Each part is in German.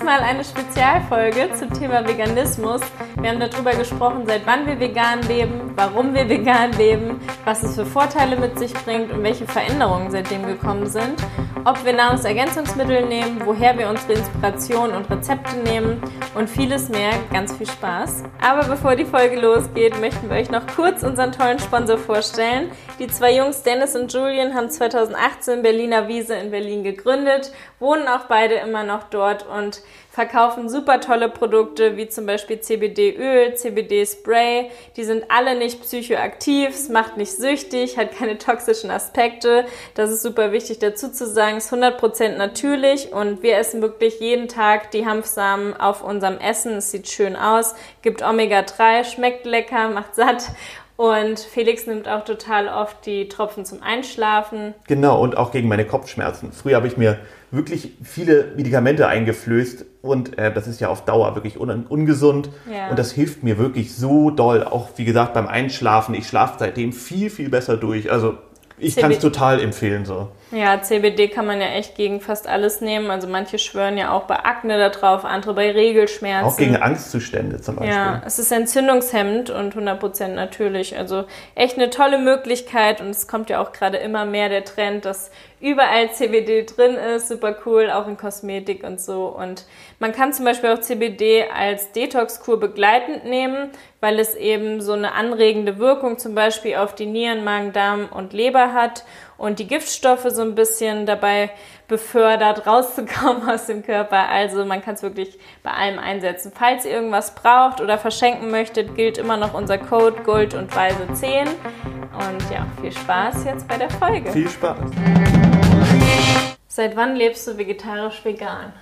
diesmal eine Spezialfolge zum Thema Veganismus. Wir haben darüber gesprochen, seit wann wir vegan leben, warum wir vegan leben, was es für Vorteile mit sich bringt und welche Veränderungen seitdem gekommen sind, ob wir Nahrungsergänzungsmittel nehmen, woher wir unsere Inspiration und Rezepte nehmen und vieles mehr. Ganz viel Spaß. Aber bevor die Folge losgeht, möchten wir euch noch kurz unseren tollen Sponsor vorstellen. Die zwei Jungs Dennis und Julian haben 2018 Berliner Wiese in Berlin gegründet, wohnen auch beide immer noch dort und verkaufen super tolle Produkte wie zum Beispiel CBD-Öl, CBD-Spray. Die sind alle nicht psychoaktiv, es macht nicht süchtig, hat keine toxischen Aspekte. Das ist super wichtig dazu zu sagen. Es ist 100% natürlich und wir essen wirklich jeden Tag die Hanfsamen auf unserem Essen. Es sieht schön aus, gibt Omega-3, schmeckt lecker, macht satt und Felix nimmt auch total oft die Tropfen zum Einschlafen. Genau, und auch gegen meine Kopfschmerzen. Früher habe ich mir wirklich viele Medikamente eingeflößt und äh, das ist ja auf Dauer wirklich un ungesund. Ja. Und das hilft mir wirklich so doll. Auch wie gesagt beim Einschlafen. Ich schlafe seitdem viel, viel besser durch. Also ich kann es total empfehlen so. Ja, CBD kann man ja echt gegen fast alles nehmen. Also manche schwören ja auch bei Akne da drauf, andere bei Regelschmerzen. Auch gegen Angstzustände zum Beispiel. Ja, es ist entzündungshemmend und 100% natürlich. Also echt eine tolle Möglichkeit und es kommt ja auch gerade immer mehr der Trend, dass überall CBD drin ist. Super cool, auch in Kosmetik und so. Und man kann zum Beispiel auch CBD als Detox-Kur begleitend nehmen, weil es eben so eine anregende Wirkung zum Beispiel auf die Nieren, Magen, Darm und Leber hat und die Giftstoffe so ein bisschen dabei befördert, rauszukommen aus dem Körper. Also man kann es wirklich bei allem einsetzen. Falls ihr irgendwas braucht oder verschenken möchtet, gilt immer noch unser Code Gold und Weise 10. Und ja, viel Spaß jetzt bei der Folge. Viel Spaß. Seit wann lebst du vegetarisch-vegan?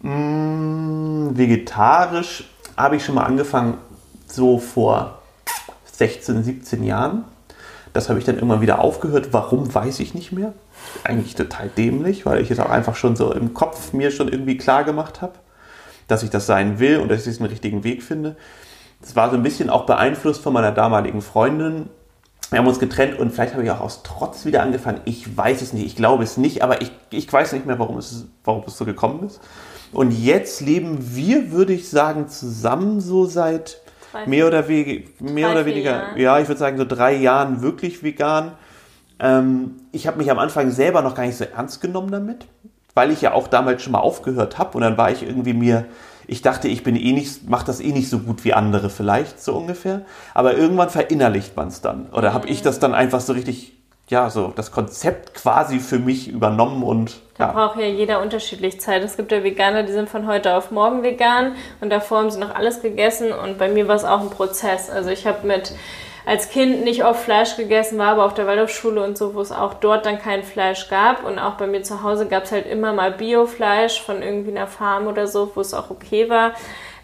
Mmh, vegetarisch habe ich schon mal angefangen, so vor 16, 17 Jahren. Das habe ich dann irgendwann wieder aufgehört. Warum, weiß ich nicht mehr. Eigentlich total dämlich, weil ich es auch einfach schon so im Kopf mir schon irgendwie klar gemacht habe, dass ich das sein will und dass ich den richtigen Weg finde. Das war so ein bisschen auch beeinflusst von meiner damaligen Freundin. Wir haben uns getrennt und vielleicht habe ich auch aus Trotz wieder angefangen. Ich weiß es nicht, ich glaube es nicht, aber ich, ich weiß nicht mehr, warum es, warum es so gekommen ist. Und jetzt leben wir, würde ich sagen, zusammen so seit Drei, mehr oder, we mehr drei, oder weniger, ja, ich würde sagen so drei Jahren wirklich vegan. Ähm, ich habe mich am Anfang selber noch gar nicht so ernst genommen damit, weil ich ja auch damals schon mal aufgehört habe und dann war ich irgendwie mir, ich dachte, ich bin eh nicht, mache das eh nicht so gut wie andere vielleicht, so ungefähr. Aber irgendwann verinnerlicht man es dann. Oder mhm. habe ich das dann einfach so richtig ja, so das Konzept quasi für mich übernommen und. Da ja. braucht ja jeder unterschiedlich Zeit. Es gibt ja Veganer, die sind von heute auf morgen vegan und davor haben sie noch alles gegessen und bei mir war es auch ein Prozess. Also ich habe mit als Kind nicht oft Fleisch gegessen, war aber auf der Waldorfschule und so, wo es auch dort dann kein Fleisch gab. Und auch bei mir zu Hause gab es halt immer mal Biofleisch von irgendwie einer Farm oder so, wo es auch okay war.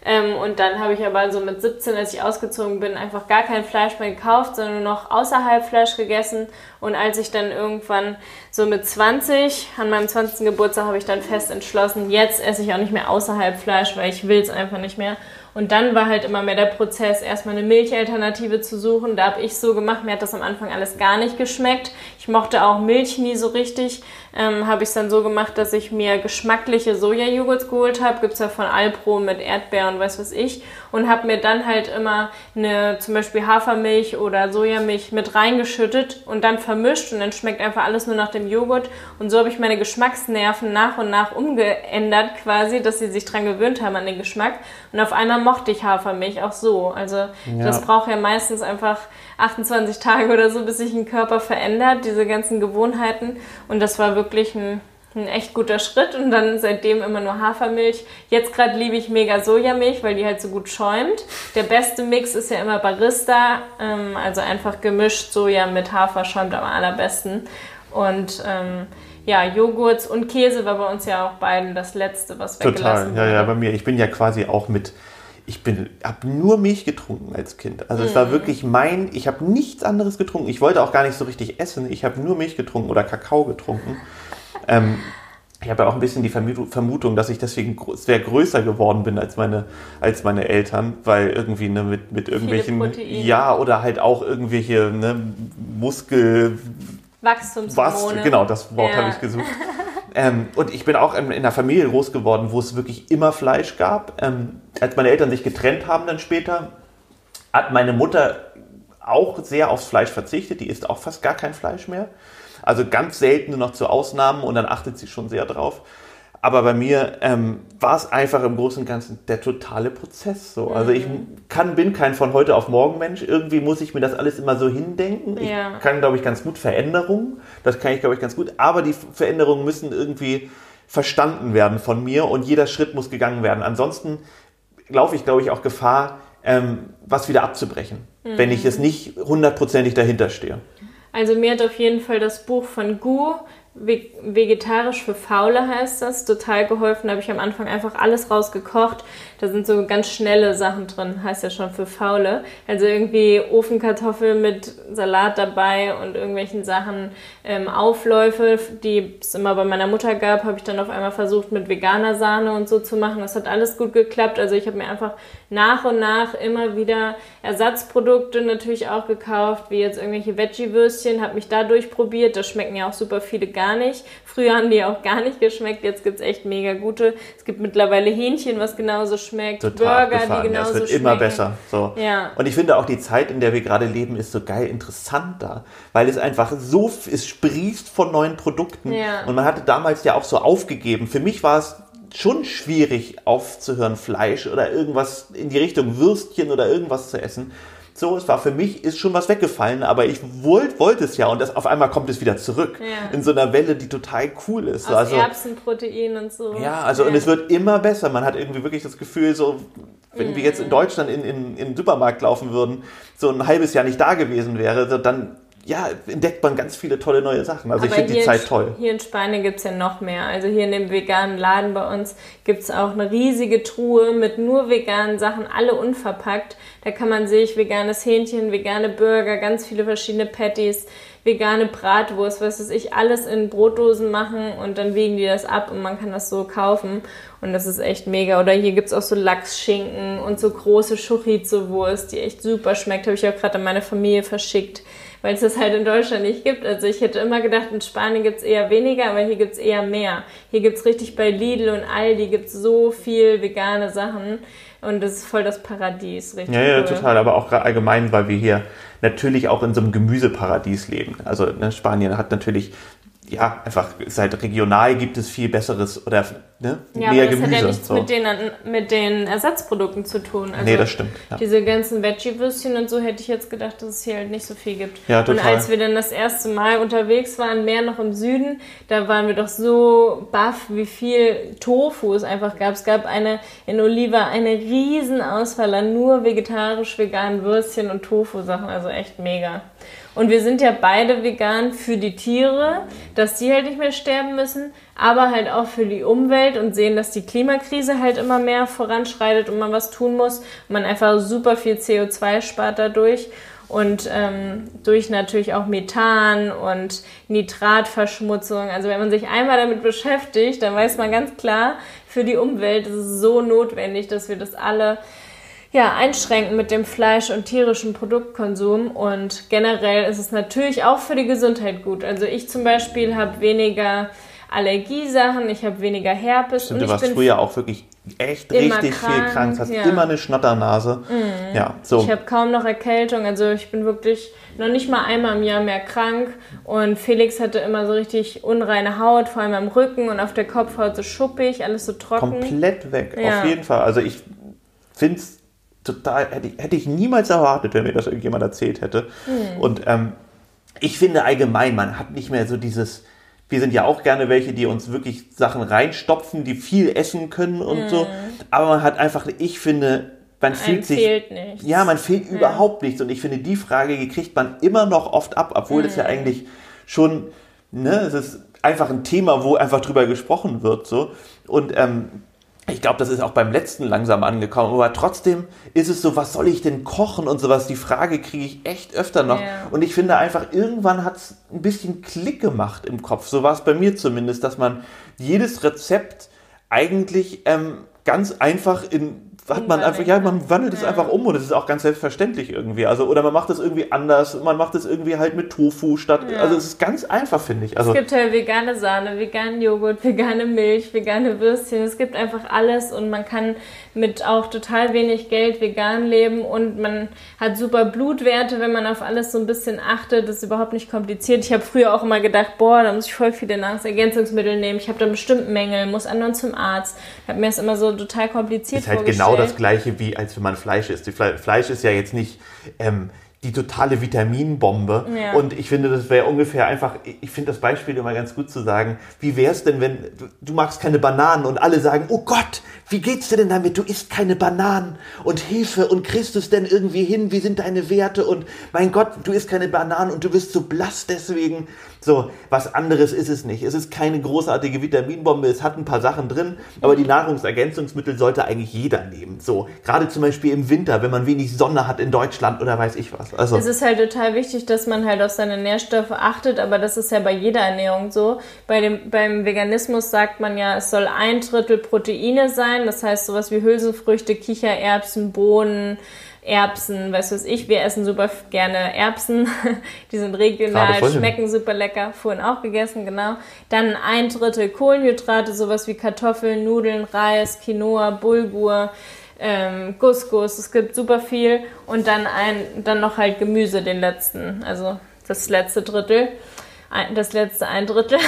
Ähm, und dann habe ich aber so mit 17, als ich ausgezogen bin, einfach gar kein Fleisch mehr gekauft, sondern nur noch außerhalb Fleisch gegessen. Und als ich dann irgendwann so mit 20, an meinem 20. Geburtstag, habe ich dann fest entschlossen, jetzt esse ich auch nicht mehr außerhalb Fleisch, weil ich will es einfach nicht mehr. Und dann war halt immer mehr der Prozess, erstmal eine Milchalternative zu suchen. Da habe ich so gemacht, mir hat das am Anfang alles gar nicht geschmeckt. Ich mochte auch Milch nie so richtig. Ähm, habe ich es dann so gemacht, dass ich mir geschmackliche Sojajoghurts geholt habe. Gibt es ja von Alpro mit Erdbeeren und weiß was ich. Und habe mir dann halt immer eine zum Beispiel Hafermilch oder Sojamilch mit reingeschüttet und dann vermischt. Und dann schmeckt einfach alles nur nach dem Joghurt. Und so habe ich meine Geschmacksnerven nach und nach umgeändert quasi, dass sie sich dran gewöhnt haben an den Geschmack. Und auf einmal mochte ich Hafermilch auch so. Also ja. das braucht ja meistens einfach 28 Tage oder so, bis sich ein Körper verändert, diese ganzen Gewohnheiten. Und das war wirklich ein, ein echt guter Schritt. Und dann seitdem immer nur Hafermilch. Jetzt gerade liebe ich mega Sojamilch, weil die halt so gut schäumt. Der beste Mix ist ja immer Barista, ähm, also einfach gemischt Soja mit Hafer schäumt am allerbesten. Und ähm, ja, Joghurt und Käse war bei uns ja auch beiden das letzte, was weggelassen Total, ja, ja, bei mir. Ich bin ja quasi auch mit ich habe nur Milch getrunken als Kind. Also es war mhm. wirklich mein, ich habe nichts anderes getrunken. Ich wollte auch gar nicht so richtig essen. Ich habe nur Milch getrunken oder Kakao getrunken. Ähm, ich habe ja auch ein bisschen die Vermutung, dass ich deswegen sehr größer geworden bin als meine, als meine Eltern, weil irgendwie ne, mit, mit irgendwelchen, ja, oder halt auch irgendwelche ne, Muskel... Wachstumshormone. Was, genau, das Wort ja. habe ich gesucht. Ähm, und ich bin auch in, in einer Familie groß geworden, wo es wirklich immer Fleisch gab. Ähm, als meine Eltern sich getrennt haben dann später, hat meine Mutter auch sehr aufs Fleisch verzichtet. Die isst auch fast gar kein Fleisch mehr. Also ganz selten nur noch zu Ausnahmen und dann achtet sie schon sehr drauf. Aber bei mir ähm, war es einfach im Großen und Ganzen der totale Prozess so. Also ich Mhm. kann, bin kein von heute auf morgen Mensch. Irgendwie muss ich mir das alles immer so hindenken. Ja. Ich kann, glaube ich, ganz gut Veränderungen. Das kann ich, glaube ich, ganz gut. Aber die Veränderungen müssen irgendwie verstanden werden von mir und jeder Schritt muss gegangen werden. Ansonsten laufe ich, glaube ich, auch Gefahr, ähm, was wieder abzubrechen, wenn ich es nicht hundertprozentig dahinter stehe. Also mir hat auf jeden Fall das Buch von Gu, Vegetarisch für Faule heißt das, total geholfen. Da habe ich am Anfang einfach alles rausgekocht. Da sind so ganz schnelle Sachen drin, heißt ja schon für Faule. Also irgendwie Ofenkartoffeln mit Salat dabei und irgendwelchen Sachen, ähm, Aufläufe, die es immer bei meiner Mutter gab, habe ich dann auf einmal versucht mit veganer Sahne und so zu machen. Das hat alles gut geklappt. Also ich habe mir einfach nach und nach immer wieder Ersatzprodukte natürlich auch gekauft, wie jetzt irgendwelche Veggie-Würstchen, habe mich da durchprobiert. Da schmecken ja auch super viele gar nicht. Früher haben die auch gar nicht geschmeckt, jetzt gibt's echt mega gute. Es gibt mittlerweile Hähnchen, was genauso schmeckt, Total Burger, abgefahren. die ja, genauso es wird schmecken. immer besser. So. Ja. Und ich finde auch die Zeit, in der wir gerade leben, ist so geil interessant da, weil es einfach so, es sprießt von neuen Produkten. Ja. Und man hatte damals ja auch so aufgegeben. Für mich war es schon schwierig aufzuhören, Fleisch oder irgendwas in die Richtung Würstchen oder irgendwas zu essen. So, es war für mich, ist schon was weggefallen, aber ich wollte wollte es ja und das, auf einmal kommt es wieder zurück. Ja. In so einer Welle, die total cool ist. Aus also, Erbsenprotein und so. ja, also und es wird immer besser. Man hat irgendwie wirklich das Gefühl, so wenn wir jetzt in Deutschland in, in, in den Supermarkt laufen würden, so ein halbes Jahr nicht da gewesen wäre, so dann ja, entdeckt man ganz viele tolle neue Sachen. Also ich Aber finde die Zeit toll. Hier in Spanien gibt's ja noch mehr. Also hier in dem veganen Laden bei uns gibt's auch eine riesige Truhe mit nur veganen Sachen, alle unverpackt. Da kann man sich veganes Hähnchen, vegane Burger, ganz viele verschiedene Patties, vegane Bratwurst, was weiß ich, alles in Brotdosen machen und dann wiegen die das ab und man kann das so kaufen. Und das ist echt mega. Oder hier gibt's auch so Lachsschinken und so große Chorizo-Wurst, die echt super schmeckt. Habe ich auch gerade an meine Familie verschickt weil es das halt in Deutschland nicht gibt. Also ich hätte immer gedacht, in Spanien gibt's eher weniger, aber hier gibt's eher mehr. Hier gibt's richtig bei Lidl und Aldi gibt's so viel vegane Sachen und das ist voll das Paradies, richtig Ja, ja, cool. total. Aber auch allgemein, weil wir hier natürlich auch in so einem Gemüseparadies leben. Also ne, Spanien hat natürlich, ja, einfach seit regional gibt es viel besseres oder ne, Ja, mehr aber das Gemüse. hat ja nichts so. mit, den, mit den Ersatzprodukten zu tun. Also Nee, das stimmt, ja. Diese ganzen Veggie-Würstchen und so hätte ich jetzt gedacht, dass es hier halt nicht so viel gibt. Ja, Und total. als wir dann das erste Mal unterwegs waren, mehr noch im Süden, da waren wir doch so baff, wie viel Tofu es einfach gab. Es gab eine in Oliva eine riesen Auswahl an nur vegetarisch-veganen Würstchen und Tofu-Sachen. Also echt mega. Und wir sind ja beide vegan für die Tiere, dass die halt nicht mehr sterben müssen, aber halt auch für die Umwelt und sehen, dass die Klimakrise halt immer mehr voranschreitet und man was tun muss. Man einfach super viel CO2 spart dadurch. Und ähm, durch natürlich auch Methan und Nitratverschmutzung. Also wenn man sich einmal damit beschäftigt, dann weiß man ganz klar, für die Umwelt ist es so notwendig, dass wir das alle ja, einschränken mit dem Fleisch- und tierischen Produktkonsum. Und generell ist es natürlich auch für die Gesundheit gut. Also ich zum Beispiel habe weniger Allergiesachen, ich habe weniger Herpes. Stimmt, und du warst früher auch wirklich echt richtig viel krank, krank, hast ja. Mhm. immer eine Schnatternase. Ja, so. Ich habe kaum noch Erkältung, also ich bin wirklich noch nicht mal einmal im Jahr mehr krank. Und Felix hatte immer so richtig unreine Haut, vor allem am Rücken und auf der Kopfhaut so schuppig, alles so trocken. komplett weg, Ja. auf jeden Fall. Also ich finde es total, hätte ich, hätte ich niemals erwartet, wenn mir das irgendjemand erzählt hätte. Hm. Und ähm, ich finde allgemein, man hat nicht mehr so dieses, wir sind ja auch gerne welche, die uns wirklich Sachen reinstopfen, die viel essen können und so. Aber man hat einfach, ich finde, man Hm. Einem fühlt sich. fehlt nichts. Ja, man fehlt überhaupt nichts. Und ich finde, die Frage die kriegt man immer noch oft ab, obwohl das ja Hm. eigentlich schon, ne, es ist einfach ein Thema, wo einfach drüber gesprochen wird. So. Und ähm, ich glaube, das ist auch beim letzten langsam angekommen. Aber trotzdem ist es so, was soll ich denn kochen und sowas? Die Frage kriege ich echt öfter noch. Ja. Und ich finde einfach, irgendwann hat es ein bisschen Klick gemacht im Kopf. So war es bei mir zumindest, dass man jedes Rezept eigentlich ähm, ganz einfach in hat man einfach, ja, man wandelt es Ja. einfach um und es ist auch ganz selbstverständlich irgendwie. Also, oder man macht es irgendwie anders, man macht es irgendwie halt mit Tofu statt. Ja. Also es ist ganz einfach, finde ich. Also Es gibt halt vegane Sahne, veganen Joghurt, vegane Milch, vegane Würstchen. Es gibt einfach alles und man kann mit auch total wenig Geld vegan leben und man hat super Blutwerte, wenn man auf alles so ein bisschen achtet. Das ist überhaupt nicht kompliziert. Ich habe früher auch immer gedacht, boah, da muss ich voll viele Nahrungsergänzungsmittel nehmen. Ich habe da bestimmt Mängel, muss andauernd zum Arzt. Ich habe mir das immer so total kompliziert ist halt vorgestellt. genau das gleiche wie als wenn man Fleisch isst. Fle Fleisch ist ja jetzt nicht ähm, die totale Vitaminbombe. Ja. Und ich finde, das wäre ungefähr einfach, ich finde das Beispiel immer ganz gut zu sagen, wie wäre es denn, wenn du, magst keine Bananen und alle sagen, oh Gott, wie geht's dir denn damit? Du isst keine Bananen und Hilfe und kriegst du es denn irgendwie hin? Wie sind deine Werte? Und mein Gott, du isst keine Bananen und du wirst so blass deswegen. So, was anderes ist es nicht. Es ist keine großartige Vitaminbombe, es hat ein paar Sachen drin, aber die Nahrungsergänzungsmittel sollte eigentlich jeder nehmen. So, gerade zum Beispiel im Winter, wenn man wenig Sonne hat in Deutschland oder weiß ich was. Also, Es ist halt total wichtig, dass man halt auf seine Nährstoffe achtet, aber das ist ja bei jeder Ernährung so. Bei dem, beim Veganismus sagt man ja, es soll ein Drittel Proteine sein, das heißt sowas wie Hülsenfrüchte, Kichererbsen, Bohnen, Erbsen, weißt du was ich, wir essen super gerne Erbsen, die sind regional, schmecken super lecker, vorhin auch gegessen, genau. Dann ein Drittel Kohlenhydrate, sowas wie Kartoffeln, Nudeln, Reis, Quinoa, Bulgur, ähm, Couscous, es gibt super viel und dann ein, dann noch halt Gemüse, den letzten, also das letzte Drittel, ein, das letzte ein Drittel.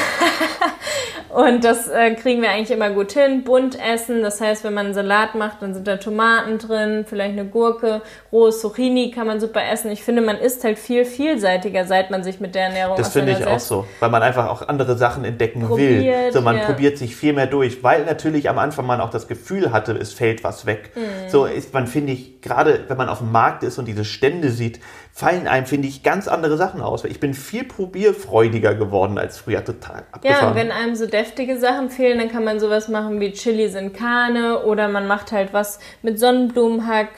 und das äh, kriegen wir eigentlich immer gut hin. Bunt essen, das heißt, wenn man einen Salat macht, dann sind da Tomaten drin, vielleicht eine Gurke, rohes Zucchini kann man super essen. Ich finde, man isst halt viel vielseitiger, seit man sich mit der Ernährung Das finde ich auch so, weil man einfach auch andere Sachen entdecken will. Probiert, So, man ja. probiert sich viel mehr durch, weil natürlich am Anfang man auch das Gefühl hatte, es fällt was weg. Mhm. So ist man, finde ich, gerade wenn man auf dem Markt ist und diese Stände sieht, fallen einem, finde ich, ganz andere Sachen aus. Ich bin viel probierfreudiger geworden als früher, total Ja, abgefahren. und wenn einem so deftige Sachen fehlen, dann kann man sowas machen wie Chili sin Carne oder man macht halt was mit Sonnenblumenhack.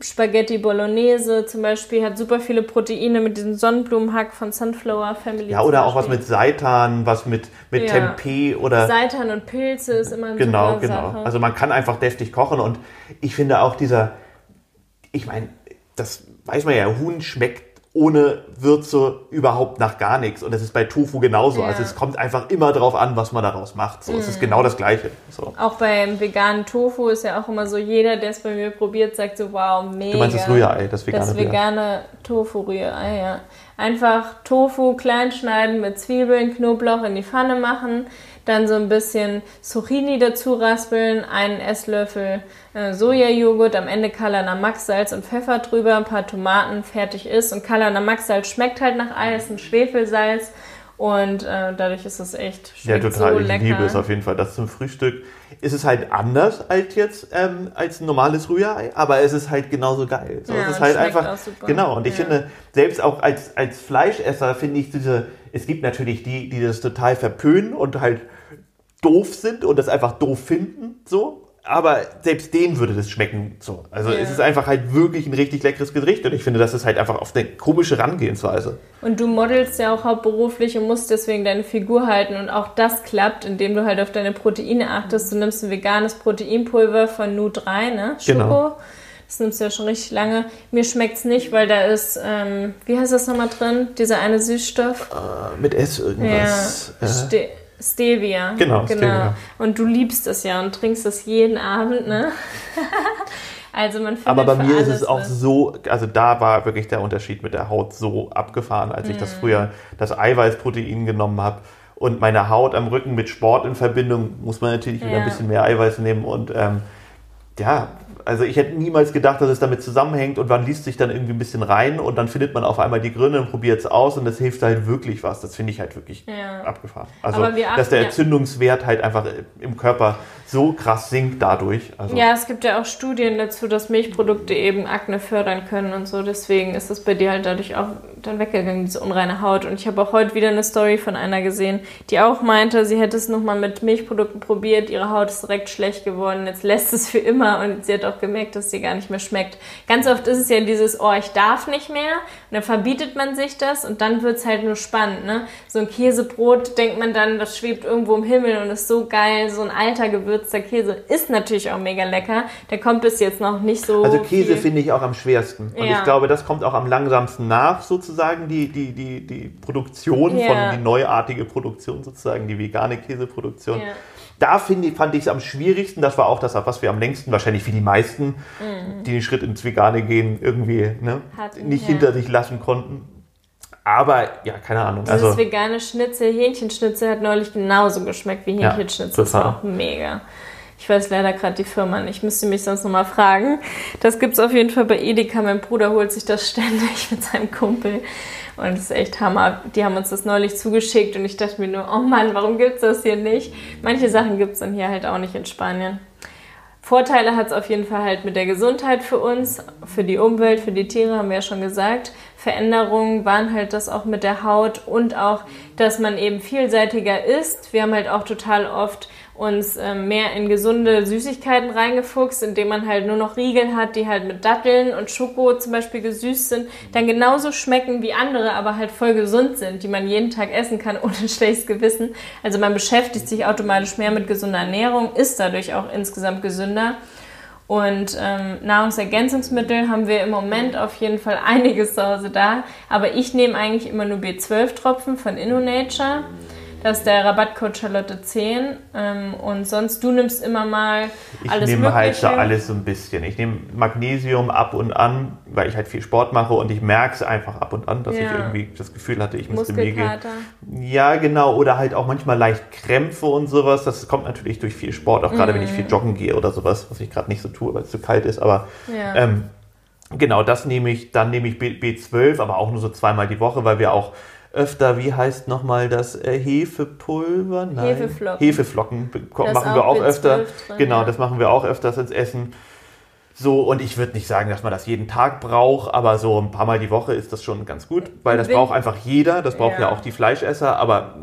Spaghetti Bolognese zum Beispiel hat super viele Proteine mit diesem Sonnenblumenhack von Sunflower Family. ja, oder auch was mit Seitan, was mit, mit Ja. Tempeh oder... Seitan und Pilze ist immer eine Genau, genau. Sache. Also man kann einfach deftig kochen und ich finde auch dieser, ich meine, das weiß man ja, Huhn schmeckt ohne Würze überhaupt nach gar nichts und das ist bei Tofu genauso. Ja. Also es kommt einfach immer drauf an, was man daraus macht. So, es ist genau das Gleiche. So. auch beim veganen Tofu ist ja auch immer so, jeder, der es bei mir probiert, sagt so, wow, mega. Du meinst das Rührei, das vegane Das vegane Tofu-Rührei, ja. Einfach Tofu klein schneiden mit Zwiebeln, Knoblauch in die Pfanne machen, dann so ein bisschen Zucchini dazu raspeln, einen Esslöffel äh, Sojajoghurt, am Ende Kalanamak-Salz und Pfeffer drüber, ein paar Tomaten, fertig ist. Und Kalanamak-Salz schmeckt halt nach Ei, ist ein Schwefelsalz und äh, dadurch ist es echt Ja, schmeckt total. so ich lecker. liebe es auf jeden Fall. Das zum Frühstück ist es halt anders als jetzt ähm, als ein normales Rührei, aber es ist halt genauso geil. So, Ja, es ist halt einfach auch super. genau. Und ich Ja. finde selbst auch als als Fleischesser finde ich diese. Es gibt natürlich die, die das total verpönen und halt doof sind und das einfach doof finden, so. Aber selbst denen würde das schmecken. So. Also Ja. es ist einfach halt wirklich ein richtig leckeres Gericht und ich finde, das ist halt einfach auf eine komische Herangehensweise. Und du modelst ja auch hauptberuflich und musst deswegen deine Figur halten. Und auch das klappt, indem du halt auf deine Proteine achtest. Du nimmst ein veganes Proteinpulver von Nu3, ne? Schoko. Genau. Das nimmst du ja schon richtig lange. Mir schmeckt's nicht, weil da ist, ähm, wie heißt das nochmal drin? Dieser eine Süßstoff? Äh, mit S irgendwas. ja. äh, Stevia. Genau, Stevia. Und du liebst es ja und trinkst es jeden Abend, ne? also man findet Aber bei mir ist es auch was. so, also da war wirklich der Unterschied mit der Haut so abgefahren, als ich das früher das Eiweißprotein genommen habe und meine Haut am Rücken mit Sport in Verbindung, muss man natürlich wieder Ja. ein bisschen mehr Eiweiß nehmen und ähm, ja, also ich hätte niemals gedacht, dass es damit zusammenhängt und man liest sich dann irgendwie ein bisschen rein und dann findet man auf einmal die Gründe und probiert es aus und das hilft halt wirklich was. Das finde ich halt wirklich Ja. abgefahren. Also, dass der Entzündungswert halt einfach im Körper so krass sinkt dadurch. Also, Ja, es gibt ja auch Studien dazu, dass Milchprodukte eben Akne fördern können und so. Deswegen ist es bei dir halt dadurch auch dann weggegangen, diese unreine Haut. Und ich habe auch heute wieder eine Story von einer gesehen, die auch meinte, sie hätte es nochmal mit Milchprodukten probiert, ihre Haut ist direkt schlecht geworden, jetzt lässt es für immer und sie hat auch gemerkt, dass sie gar nicht mehr schmeckt. Ganz oft ist es ja dieses, oh, ich darf nicht mehr und dann verbietet man sich das und dann wird es halt nur spannend. Ne? So ein Käsebrot denkt man dann, das schwebt irgendwo im Himmel und ist so geil, so ein alter gewürzter Käse ist natürlich auch mega lecker. Der kommt bis jetzt noch nicht so. Also Käse finde ich auch am schwersten. Und ja. ich glaube, das kommt auch am langsamsten nach, sozusagen, die, die, die, die Produktion ja. von, die neuartige Produktion sozusagen, die vegane Käseproduktion. Ja. Da finde, fand ich es am schwierigsten. Das war auch das, was wir am längsten, wahrscheinlich wie die meisten, mhm. die den Schritt ins Vegane gehen, irgendwie ne, Hatten, nicht hinter sich lassen konnten. Aber ja, keine Ahnung. Dieses also, vegane Schnitzel, Hähnchenschnitzel hat neulich genauso geschmeckt wie Hähnchenschnitzel. Ja, das war auch mega. Ich weiß leider gerade die Firma nicht. Ich müsste mich sonst nochmal fragen. Das gibt es auf jeden Fall bei Edeka. Mein Bruder holt sich das ständig mit seinem Kumpel. Und das ist echt Hammer. Die haben uns das neulich zugeschickt und ich dachte mir nur, oh Mann, warum gibt es das hier nicht? Manche Sachen gibt es dann hier halt auch nicht in Spanien. Vorteile hat es auf jeden Fall halt mit der Gesundheit für uns, für die Umwelt, für die Tiere, haben wir ja schon gesagt. Veränderungen waren halt das auch mit der Haut und auch, dass man eben vielseitiger isst. Wir haben halt auch total oft uns ähm, mehr in gesunde Süßigkeiten reingefuchst, indem man halt nur noch Riegel hat, die halt mit Datteln und Schoko zum Beispiel gesüßt sind, dann genauso schmecken wie andere, aber halt voll gesund sind, die man jeden Tag essen kann ohne schlechtes Gewissen. Also man beschäftigt sich automatisch mehr mit gesunder Ernährung, ist dadurch auch insgesamt gesünder. Und ähm, Nahrungsergänzungsmittel haben wir im Moment auf jeden Fall einiges zu Hause da. Aber ich nehme eigentlich immer nur B12-Tropfen von InnoNature. Das ist der Rabattcode Charlotte 10. Ähm, und sonst, du nimmst immer mal ich alles Ich nehme halt so alles so ein bisschen. Ich nehme Magnesium ab und an, weil ich halt viel Sport mache und ich merke es einfach ab und an, dass ja. ich irgendwie das Gefühl hatte, ich müsste mir gehen. Ja, genau. Oder halt auch manchmal leicht Krämpfe und sowas. Das kommt natürlich durch viel Sport, auch gerade mm. wenn ich viel mhm. joggen gehe oder sowas, was ich gerade nicht so tue, weil es zu kalt ist. Aber ja. ähm, genau, das nehme ich. Dann nehme ich B B12, aber auch nur so zweimal die Woche, weil wir auch öfter, wie heißt nochmal das äh, Hefepulver? Nein. Hefeflocken. Hefeflocken das machen wir auch öfter. Drin, genau, ja. das machen wir auch öfters ins Essen. So, und ich würde nicht sagen, dass man das jeden Tag braucht, aber so ein paar Mal die Woche ist das schon ganz gut, weil das braucht einfach jeder, das brauchen ja. ja auch die Fleischesser, aber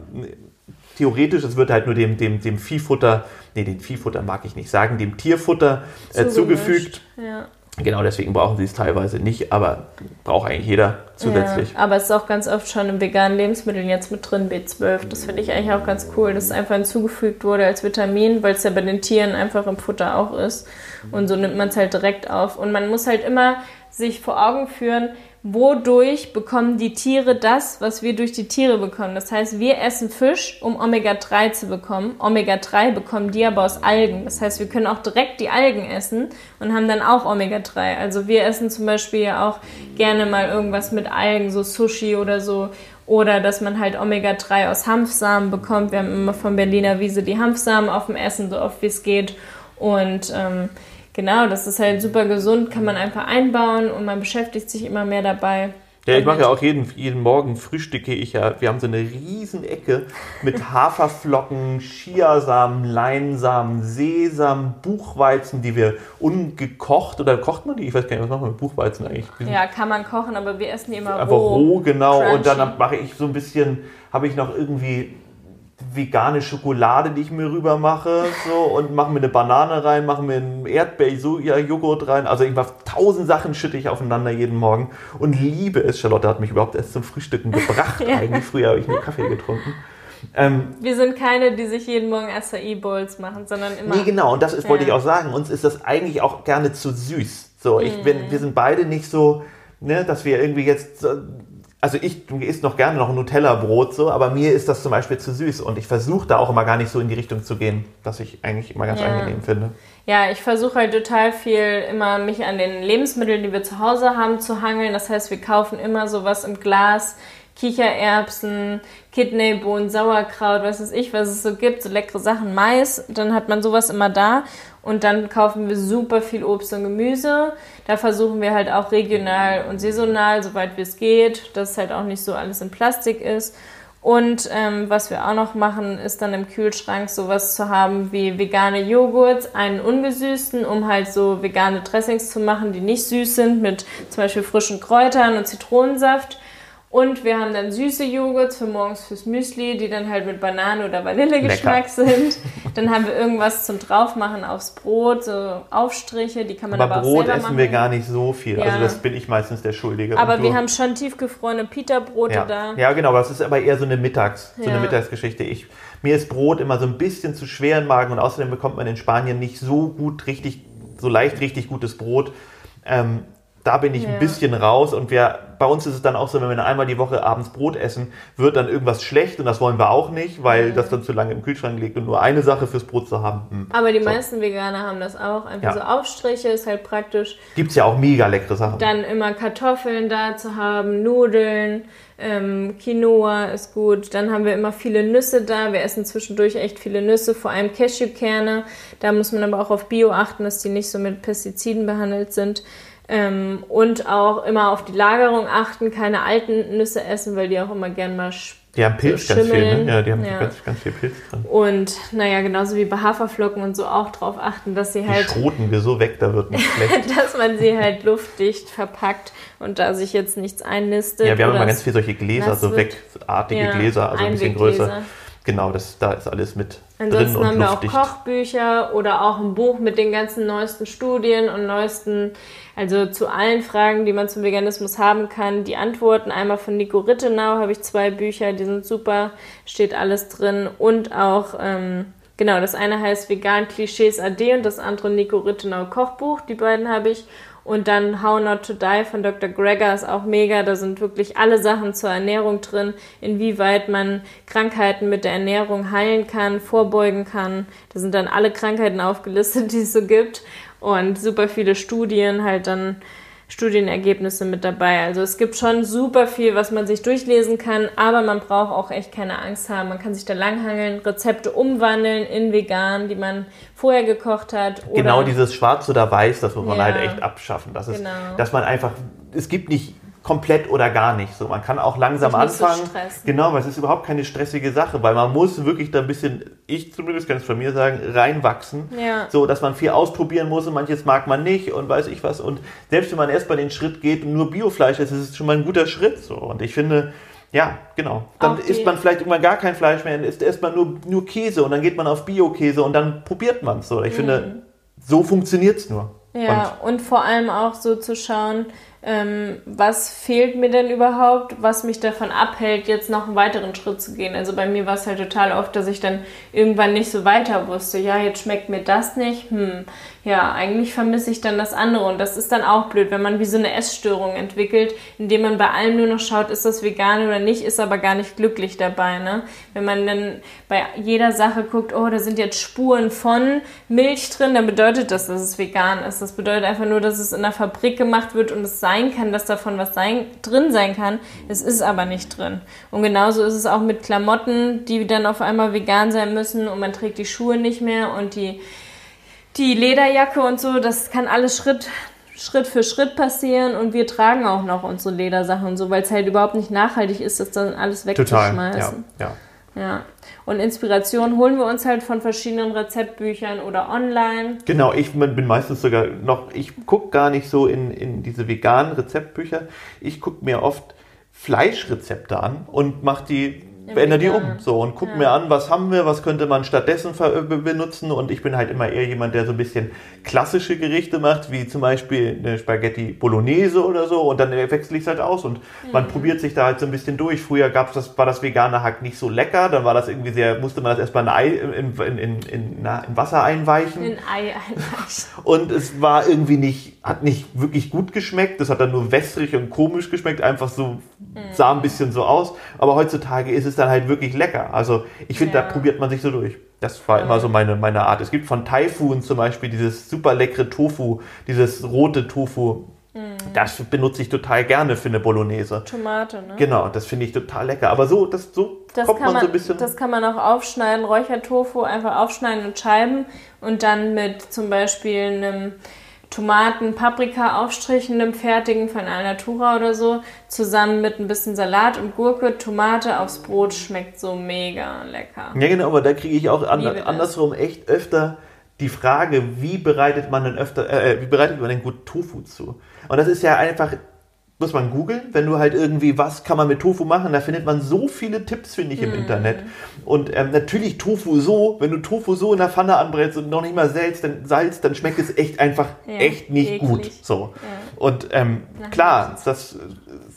theoretisch, es wird halt nur dem, dem, dem Viehfutter, nee, den Viehfutter mag ich nicht sagen, dem Tierfutter äh, zugefügt. Ja. Genau, deswegen brauchen sie es teilweise nicht, aber braucht eigentlich jeder zusätzlich. Ja, aber es ist auch ganz oft schon in veganen Lebensmitteln jetzt mit drin, B12. Das finde ich eigentlich auch ganz cool, dass es einfach hinzugefügt wurde als Vitamin, weil es ja bei den Tieren einfach im Futter auch ist. Und so nimmt man es halt direkt auf. Und man muss halt immer sich vor Augen führen, wodurch bekommen die Tiere das, was wir durch die Tiere bekommen. Das heißt, wir essen Fisch, um Omega-3 zu bekommen. Omega-3 bekommen die aber aus Algen. Das heißt, wir können auch direkt die Algen essen und haben dann auch Omega-3. Also wir essen zum Beispiel ja auch gerne mal irgendwas mit Algen, so Sushi oder so. Oder dass man halt Omega-3 aus Hanfsamen bekommt. Wir haben immer von Berliner Wiese die Hanfsamen auf dem Essen, so oft wie es geht. Und ähm, Genau, das ist halt super gesund, kann man einfach einbauen und man beschäftigt sich immer mehr dabei. Ja, ich mache ja auch jeden, jeden Morgen frühstücke ich ja. Wir haben so eine riesen Ecke mit Haferflocken, Chiasamen, Leinsamen, Sesam, Buchweizen, die wir ungekocht oder kocht man die? Ich weiß gar nicht, was machen wir mit Buchweizen eigentlich? Ja, kann man kochen, aber wir essen die immer roh. roh. roh, genau. Crunchy. Und dann mache ich so ein bisschen, habe ich noch irgendwie vegane Schokolade, die ich mir rüber mache, so, und mache mir eine Banane rein, mache mir einen Erdbeer-Joghurt rein. Also ich mache tausend Sachen schütte ich aufeinander jeden Morgen und liebe es. Charlotte hat mich überhaupt erst zum Frühstücken gebracht. ja. Eigentlich früher habe ich nur Kaffee getrunken. Ähm, wir sind keine, die sich jeden Morgen Acai Bowls machen, sondern immer. Nee, genau, und das ist, ja. wollte ich auch sagen. Uns ist das eigentlich auch gerne zu süß. So, ich mm. bin, wir sind beide nicht so, ne, dass wir irgendwie jetzt also ich isst noch gerne noch ein Nutella-Brot so, aber mir ist das zum Beispiel zu süß und ich versuche da auch immer gar nicht so in die Richtung zu gehen, dass ich eigentlich immer ganz ja. angenehm finde. Ja, ich versuche halt total viel immer mich an den Lebensmitteln, die wir zu Hause haben, zu hangeln. Das heißt, wir kaufen immer sowas im Glas, Kichererbsen, Kidneybohnen, Sauerkraut, was weiß ich, was es so gibt, so leckere Sachen, Mais, dann hat man sowas immer da und dann kaufen wir super viel Obst und Gemüse. Da versuchen wir halt auch regional und saisonal, soweit wie es geht, dass halt auch nicht so alles in Plastik ist. Und ähm, was wir auch noch machen, ist dann im Kühlschrank sowas zu haben wie vegane Joghurt, einen ungesüßten, um halt so vegane Dressings zu machen, die nicht süß sind, mit zum Beispiel frischen Kräutern und Zitronensaft. Und wir haben dann süße Joghurts für morgens fürs Müsli, die dann halt mit Banane oder Vanillegeschmack sind. Dann haben wir irgendwas zum Draufmachen aufs Brot, so Aufstriche, die kann man aber, aber auch Brot selber essen machen. wir gar nicht so viel. Also Ja. das bin ich meistens der Schuldige. aber wir haben schon tiefgefrorene Pita-Brote ja. da. ja, genau, aber es ist aber eher so eine Mittags, so eine Ja. Mittagsgeschichte. Ich, mir ist Brot immer so ein bisschen zu schwer im Magen und außerdem bekommt man in Spanien nicht so gut richtig, so leicht richtig gutes Brot. Ähm, da bin ich Ja. ein bisschen raus und wir, bei uns ist es dann auch so, wenn wir einmal die Woche abends Brot essen, wird dann irgendwas schlecht und das wollen wir auch nicht, weil das dann zu lange im Kühlschrank liegt und nur eine Sache fürs Brot zu haben. Hm. Aber die So. meisten Veganer haben das auch. Einfach Ja. so Aufstriche ist halt praktisch. Gibt's ja auch mega leckere Sachen. Dann immer Kartoffeln da zu haben, Nudeln, ähm, Quinoa ist gut. Dann haben wir immer viele Nüsse da. Wir essen zwischendurch echt viele Nüsse, vor allem Cashewkerne. Da muss man aber auch auf Bio achten, dass die nicht so mit Pestiziden behandelt sind. Ähm, und auch immer auf die Lagerung achten, keine alten Nüsse essen, weil die auch immer gern mal Die haben Pilz ganz viel, ne? Ja, die haben Ja. Ganz, ganz viel Pilz drin. Und naja, genauso wie bei Haferflocken und so auch drauf achten, dass sie Die halt schroten wir so weg, da wird nicht schlecht. dass man sie halt luftdicht verpackt und da sich jetzt nichts einnistet. Ja, wir haben immer ganz viel solche Gläser, so wegartige Ja, Gläser, also ein bisschen größer. Genau, das, da ist alles mit drin Ansonsten und haben wir auch. Kochbücher oder auch ein Buch mit den ganzen neuesten Studien und neuesten, also zu allen Fragen, die man zum Veganismus haben kann. Die Antworten einmal von Nico Rittenau habe ich zwei Bücher, die sind super, steht alles drin und auch ähm, Genau, das eine heißt Vegan Klischees AD und das andere Nico Rittenau Kochbuch. Die beiden habe ich. Und dann How Not to Die von Dr. Greger ist auch mega. Da sind wirklich alle Sachen zur Ernährung drin, inwieweit man Krankheiten mit der Ernährung heilen kann, vorbeugen kann. Da sind dann alle Krankheiten aufgelistet, die es so gibt. Und super viele Studien halt dann Studienergebnisse mit dabei. Also es gibt schon super viel, was man sich durchlesen kann, aber man braucht auch echt keine Angst haben. Man kann sich da langhangeln, Rezepte umwandeln in vegan, die man vorher gekocht hat. Genau dieses Schwarz oder Weiß, das muss man Ja. halt echt abschaffen. Das ist, Genau. dass man einfach, es gibt nicht komplett oder gar nicht. So, man kann auch langsam so anfangen. stressen. genau, weil es ist überhaupt keine stressige Sache, weil man muss wirklich da ein bisschen, ich zumindest kann es von mir sagen, reinwachsen. Ja. So, dass man viel ausprobieren muss und manches mag man nicht und weiß ich was. Und selbst wenn man erstmal den Schritt geht und nur Biofleisch ist, ist es schon mal ein guter Schritt. So. Und ich finde, ja, genau. Dann isst man vielleicht irgendwann gar kein Fleisch mehr, dann isst erstmal nur, nur Käse und dann geht man auf Bio-Käse und dann probiert man es so. Ich finde, so funktioniert es nur. Mhm. Ja, und, vor allem auch so zu schauen, ähm, was fehlt mir denn überhaupt, was mich davon abhält, jetzt noch einen weiteren Schritt zu gehen. Also bei mir war es halt total oft, dass ich dann irgendwann nicht so weiter wusste. Ja, jetzt schmeckt mir das nicht. Hm, ja, eigentlich vermisse ich dann das andere. Und das ist dann auch blöd, wenn man wie so eine Essstörung entwickelt, indem man bei allem nur noch schaut, ist das vegan oder nicht, ist aber gar nicht glücklich dabei. Ne? Wenn man dann bei jeder Sache guckt, oh, da sind jetzt Spuren von Milch drin, dann bedeutet das, dass es vegan ist. Das bedeutet einfach nur, dass es in der Fabrik gemacht wird und es sein kann, dass davon was sein, drin sein kann. Es ist aber nicht drin. Und genauso ist es auch mit Klamotten, die dann auf einmal vegan sein müssen und man trägt die Schuhe nicht mehr und die, die Lederjacke und so. Das kann alles Schritt, Schritt für Schritt passieren und wir tragen auch noch unsere Ledersachen und so, weil es halt überhaupt nicht nachhaltig ist, das dann alles Total. Ja, wegzuschmeißen. ja. Ja. Und Inspiration holen wir uns halt von verschiedenen Rezeptbüchern oder online. Genau, ich bin meistens sogar noch, ich gucke gar nicht so in, in diese veganen Rezeptbücher. Ich gucke mir oft Fleischrezepte an und mache die, ändere die um. So und gucke Ja. mir an, was haben wir, was könnte man stattdessen be- benutzen. Und ich bin halt immer eher jemand, der so ein bisschen klassische Gerichte macht, wie zum Beispiel eine Spaghetti Bolognese oder so. Und dann wechsle ich es halt aus und man probiert sich da halt so ein bisschen durch. Früher gab's das, war das vegane Hack nicht so lecker, dann war das irgendwie sehr, musste man das erstmal in, Ei, in, in, in, in, na, in Wasser einweichen. In Ei einweichen. Und es war irgendwie nicht, hat nicht wirklich gut geschmeckt. Das hat dann nur wässrig und komisch geschmeckt. Einfach so, sah ein bisschen so aus. Aber heutzutage ist es dann halt wirklich lecker. Also ich finde, Ja. da probiert man sich so durch. Das war immer so meine, meine Art. Es gibt von Typhoon zum Beispiel dieses super leckere Tofu, dieses rote Tofu. Das benutze ich total gerne für eine Bolognese. Tomate, ne? Genau, das finde ich total lecker. Aber so, das, so Das kommt kann, man, man, so ein bisschen. das kann man auch aufschneiden, Räuchertofu einfach aufschneiden in Scheiben und dann mit zum Beispiel einem Tomaten, Paprika aufstrichen, einem fertigen von Alnatura oder so, zusammen mit ein bisschen Salat und Gurke, Tomate aufs Brot, schmeckt so mega lecker. Ja, genau, aber da kriege ich auch an, andersrum echt öfter die Frage, wie bereitet man denn öfter, äh, wie bereitet man denn gut Tofu zu? Und das ist ja einfach muss man googeln, wenn du halt irgendwie, was kann man mit Tofu machen, da findet man so viele Tipps, finde ich, im Mhm. Internet. Und ähm, natürlich Tofu so, wenn du Tofu so in der Pfanne anbrätst und noch nicht mal salzt, dann, salzt, dann schmeckt es echt einfach Ja, echt nicht eklig. gut. So. Ja. Und ähm, klar, das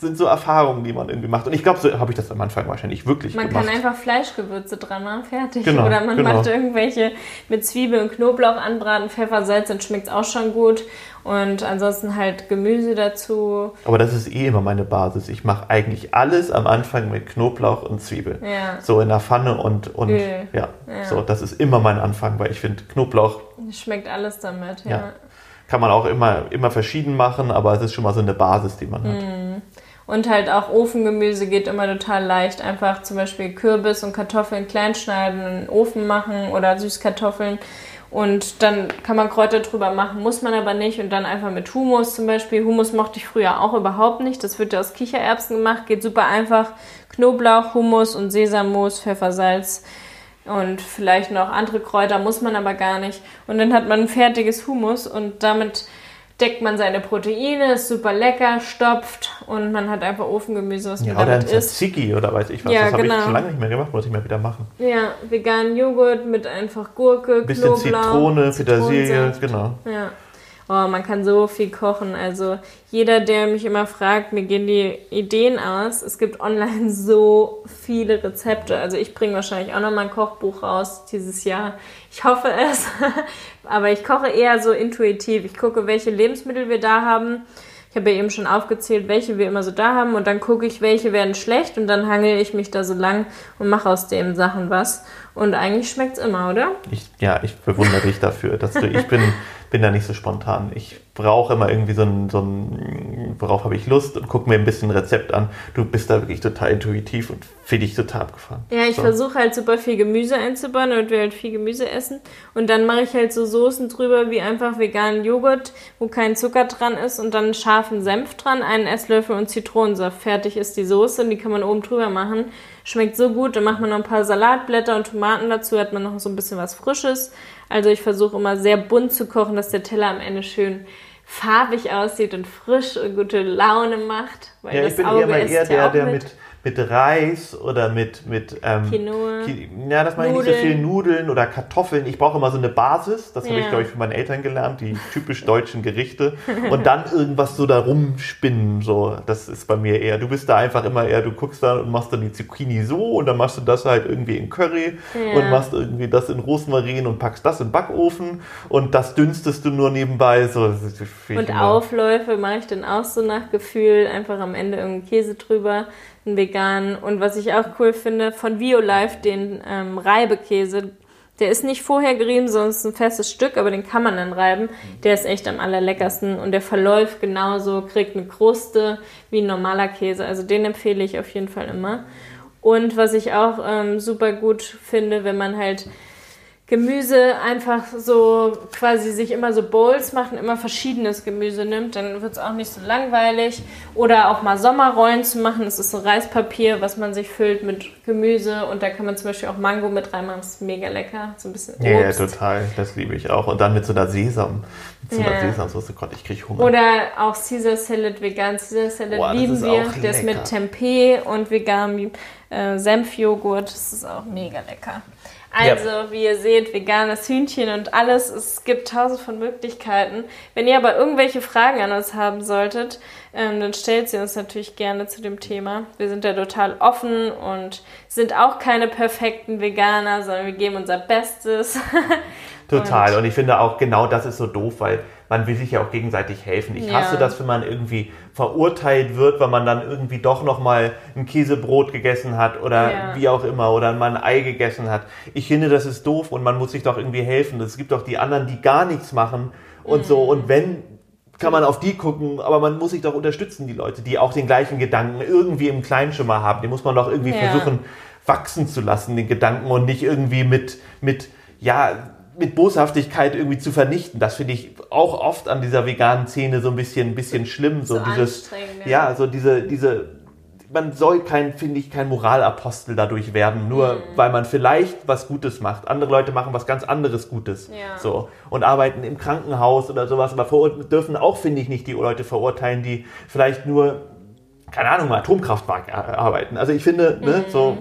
sind so Erfahrungen, die man irgendwie macht. Und ich glaube, so habe ich das am Anfang wahrscheinlich wirklich Man gemacht. kann einfach Fleischgewürze dran machen, fertig. Genau, Oder man genau. macht irgendwelche mit Zwiebeln und Knoblauch anbraten, Pfeffer, Salz, dann schmeckt es auch schon gut. Und ansonsten halt Gemüse dazu. Aber das ist eh immer meine Basis. Ich mache eigentlich alles am Anfang mit Knoblauch und Zwiebel. Ja, So in der Pfanne und, und Öl. ja, Ja. so, das ist immer mein Anfang, weil ich finde, Knoblauch schmeckt alles damit. Ja. Ja. kann man auch immer, immer verschieden machen, aber es ist schon mal so eine Basis, die man hat. Mhm. Und halt auch Ofengemüse geht immer total leicht. Einfach zum Beispiel Kürbis und Kartoffeln klein schneiden, in den Ofen machen oder Süßkartoffeln. Und dann kann man Kräuter drüber machen, muss man aber nicht. Und dann einfach mit Humus zum Beispiel. Humus mochte ich früher auch überhaupt nicht. Das wird ja aus Kichererbsen gemacht, geht super einfach. Knoblauch, Hummus und Sesammus, Pfeffer, Salz und vielleicht noch andere Kräuter, muss man aber gar nicht. Und dann hat man ein fertiges Hummus und damit deckt man seine Proteine, ist super lecker, stopft und man hat einfach Ofengemüse, was Ja, man oder ein damit isst. Tzatziki oder weiß ich was. Ja, das habe genau. ich schon lange nicht mehr gemacht, muss ich mal wieder machen. Ja, veganen Joghurt mit einfach Gurke, Ein bisschen Knoblauch, Zitrone, Petersilie, genau. Ja. Oh, man kann so viel kochen. Also jeder, der mich immer fragt, mir gehen die Ideen aus. Es gibt online so viele Rezepte. Also ich bringe wahrscheinlich auch noch mal ein Kochbuch raus dieses Jahr. Ich hoffe es. Aber ich koche eher so intuitiv. Ich gucke, welche Lebensmittel wir da haben. Ich habe ja eben schon aufgezählt, welche wir immer so da haben. Und dann gucke ich, welche werden schlecht. Und dann hangel ich mich da so lang und mache aus den Sachen was. Und eigentlich schmeckt es immer, oder? Ich, ja, ich bewundere dich dafür, dass du, ich bin, bin da nicht so spontan. Ich brauche immer irgendwie so ein, so ein worauf habe ich Lust und gucke mir ein bisschen ein Rezept an. Du bist da wirklich total intuitiv und finde ich total abgefahren. Ja, ich so. versuche halt super viel Gemüse einzubauen, damit wir halt viel Gemüse essen. Und dann mache ich halt so Soßen drüber wie einfach veganen Joghurt, wo kein Zucker dran ist und dann scharfen Senf dran, einen Esslöffel und Zitronensaft. Fertig ist die Soße und die kann man oben drüber machen. Schmeckt so gut, dann macht man noch ein paar Salatblätter und Tomaten dazu, hat man noch so ein bisschen was Frisches. Also ich versuche immer sehr bunt zu kochen, dass der Teller am Ende schön farbig aussieht und frisch und gute Laune macht. Weil Ja, das ich bin Auge eher mal eher der, der mit. Mit, Reis oder mit, mit ähm, Quinoa. Ja, das meine ich nicht so viel Nudeln oder Kartoffeln. Ich brauche immer so eine Basis. Das habe ich, Ja. glaube ich, von meinen Eltern gelernt, die typisch deutschen Gerichte. Und dann irgendwas so da rumspinnen. So. Das ist bei mir eher. Du bist da einfach immer eher, du guckst da und machst dann die Zucchini so und dann machst du das halt irgendwie in Curry Ja. und machst irgendwie das in Rosmarin und packst das in Backofen und das dünstest du nur nebenbei. So, Und Aufläufe mache ich dann auch so nach Gefühl, einfach am Ende irgendeinen Käse drüber, einen veganen. Und was ich auch cool finde, von Violife, den ähm, Reibekäse, der ist nicht vorher gerieben, ist ein festes Stück, aber den kann man dann reiben. Der ist echt am allerleckersten und der verläuft genauso, kriegt eine Kruste wie ein normaler Käse. Also den empfehle ich auf jeden Fall immer. Und was ich auch ähm, super gut finde, wenn man halt Gemüse einfach so quasi sich immer so Bowls macht und immer verschiedenes Gemüse nimmt, dann wird es auch nicht so langweilig. Oder auch mal Sommerrollen zu machen. Das ist so Reispapier, was man sich füllt mit Gemüse und da kann man zum Beispiel auch Mango mit reinmachen. Das ist mega lecker. So ein bisschen Ja, ja, Obst. total. Das liebe ich auch. Und dann mit so einer Sesam. Mit so einer Ja. Sesamsoße. Gott, ich kriege Hunger. Oder auch Caesar Salad, vegan Caesar Salad Boah, das lieben wir. Der ist mit Tempeh und veganem äh, Senfjoghurt. Das ist auch mega lecker. Also, wie ihr seht, veganes Hühnchen und alles. Es gibt tausend von Möglichkeiten. Wenn ihr aber irgendwelche Fragen an uns haben solltet, ähm, dann stellt sie uns natürlich gerne zu dem Thema. Wir sind da total offen und sind auch keine perfekten Veganer, sondern wir geben unser Bestes. Total. Und ich finde auch genau das ist so doof, weil man will sich ja auch gegenseitig helfen. Ich Ja. hasse das, wenn man irgendwie verurteilt wird, weil man dann irgendwie doch noch mal ein Käsebrot gegessen hat oder Ja. wie auch immer oder mal ein Ei gegessen hat. Ich finde, das ist doof und man muss sich doch irgendwie helfen. Es gibt doch die anderen, die gar nichts machen und so. Mhm. Und wenn kann man auf die gucken, aber man muss sich doch unterstützen, die Leute, die auch den gleichen Gedanken irgendwie im Kleinschimmer haben. Die muss man doch irgendwie Ja. versuchen wachsen zu lassen, den Gedanken und nicht irgendwie mit, mit, ja, mit Boshaftigkeit irgendwie zu vernichten. Das finde ich auch oft an dieser veganen Szene so ein bisschen, ein bisschen schlimm. So, So dieses, ja. ja. so diese, diese, man soll kein, finde ich, kein Moralapostel dadurch werden, nur Mhm. weil man vielleicht was Gutes macht. Andere Leute machen was ganz anderes Gutes. Ja. So. Und arbeiten im Krankenhaus oder sowas, aber dürfen auch, finde ich, nicht die Leute verurteilen, die vielleicht nur, keine Ahnung, im Atomkraftwerk ar- arbeiten. Also ich finde, ne, so,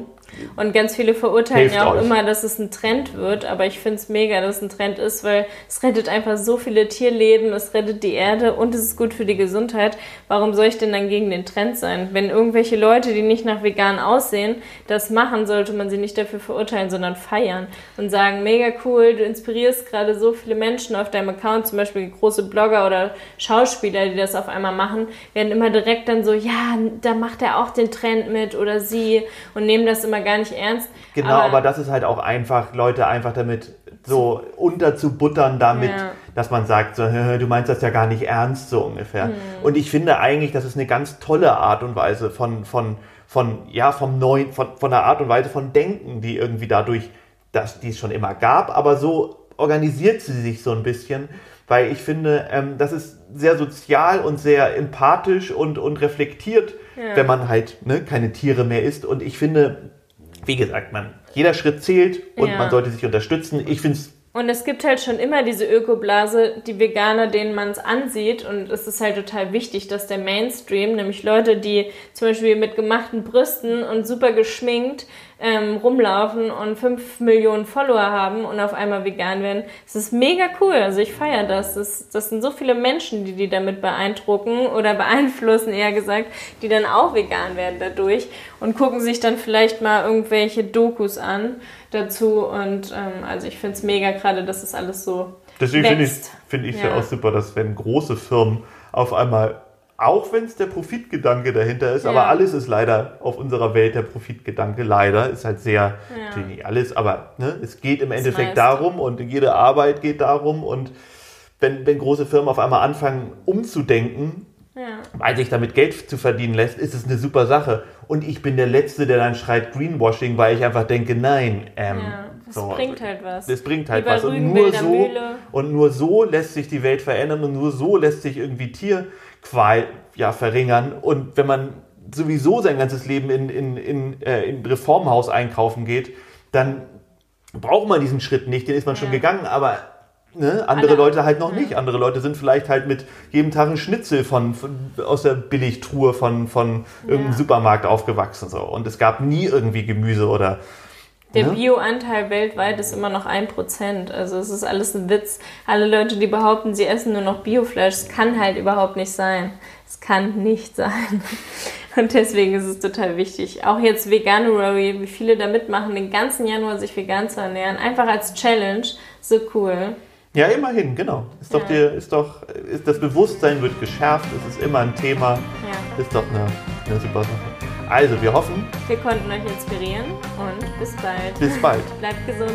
Und ganz viele verurteilen Hilft ja auch euch. immer, dass es ein Trend wird, aber ich finde es mega, dass es ein Trend ist, weil es rettet einfach so viele Tierleben, es rettet die Erde und es ist gut für die Gesundheit. Warum soll ich denn dann gegen den Trend sein? Wenn irgendwelche Leute, die nicht nach vegan aussehen, das machen, sollte man sie nicht dafür verurteilen, sondern feiern und sagen, mega cool, du inspirierst gerade so viele Menschen auf deinem Account, zum Beispiel große Blogger oder Schauspieler, die das auf einmal machen, werden immer direkt dann so, ja, da macht er auch den Trend mit oder sie und nehmen das immer gar nicht ernst. Genau, aber, das ist halt auch einfach, Leute einfach damit so unterzubuttern damit, Ja. dass man sagt, so, "Hä, du meinst das ja gar nicht ernst, so ungefähr. Hm. Und ich finde eigentlich, das ist eine ganz tolle Art und Weise von, von, von, ja, vom neuen, von, von der Art und Weise von Denken, die irgendwie dadurch, dass die es schon immer gab, aber so organisiert sie sich so ein bisschen, weil ich finde, ähm, das ist sehr sozial und sehr empathisch und, und reflektiert, Ja. wenn man halt ne, keine Tiere mehr isst. Und ich finde, wie gesagt, man, jeder Schritt zählt und Ja. man sollte sich unterstützen. Ich finde es Und es gibt halt schon immer diese Ökoblase, die Veganer, denen man es ansieht. Und es ist halt total wichtig, dass der Mainstream, nämlich Leute, die zum Beispiel mit gemachten Brüsten und super geschminkt ähm, rumlaufen und 5 Millionen Follower haben und auf einmal vegan werden, es ist mega cool. Also ich feiere das. das. Das sind so viele Menschen, die die damit beeindrucken oder beeinflussen, eher gesagt, die dann auch vegan werden dadurch und gucken sich dann vielleicht mal irgendwelche Dokus an dazu. Und ähm, also ich finde es mega gerade, dass das alles so Deswegen finde ich wächst. finde ich Ja. ja auch super, dass wenn große Firmen auf einmal, auch wenn es der Profitgedanke dahinter ist, Ja. aber alles ist leider auf unserer Welt der Profitgedanke, leider, ist halt sehr, Ja. nicht alles, aber ne, es geht im Endeffekt meiste. darum und jede Arbeit geht darum und wenn, wenn große Firmen auf einmal anfangen umzudenken, Ja. weil sich damit Geld zu verdienen lässt, ist es eine super Sache. Und ich bin der Letzte, der dann schreit Greenwashing, weil ich einfach denke, nein, ähm, Ja, das so, bringt halt was. das bringt halt was. Und nur, so, und nur so lässt sich die Welt verändern und nur so lässt sich irgendwie Tierqual ja, verringern. Und wenn man sowieso sein ganzes Leben in, in, in, äh, in Reformhaus einkaufen geht, dann braucht man diesen Schritt nicht, den ist man schon Ja. gegangen, aber ne, andere Alle- Leute halt noch nicht. Andere Leute sind vielleicht halt mit jedem Tag ein Schnitzel von, von aus der Billigtruhe von, von irgendeinem Ja. Supermarkt aufgewachsen. So. Und es gab nie irgendwie Gemüse oder Der ne? Bio-Anteil weltweit ist immer noch 1%. Also es ist alles ein Witz. Alle Leute, die behaupten, sie essen nur noch Biofleisch, das kann halt überhaupt nicht sein. Es kann nicht sein. Und deswegen ist es total wichtig. Auch jetzt Veganuary, wie viele da mitmachen, den ganzen Januar sich vegan zu ernähren. Einfach als Challenge. So cool. Ja, immerhin, genau. Ist doch, Ja. dir, ist doch, ist das Bewusstsein wird geschärft, es ist immer ein Thema, Ja. ist doch eine, eine super Sache. Also, wir hoffen, Wir konnten euch inspirieren und bis bald. bis bald. Bleibt gesund.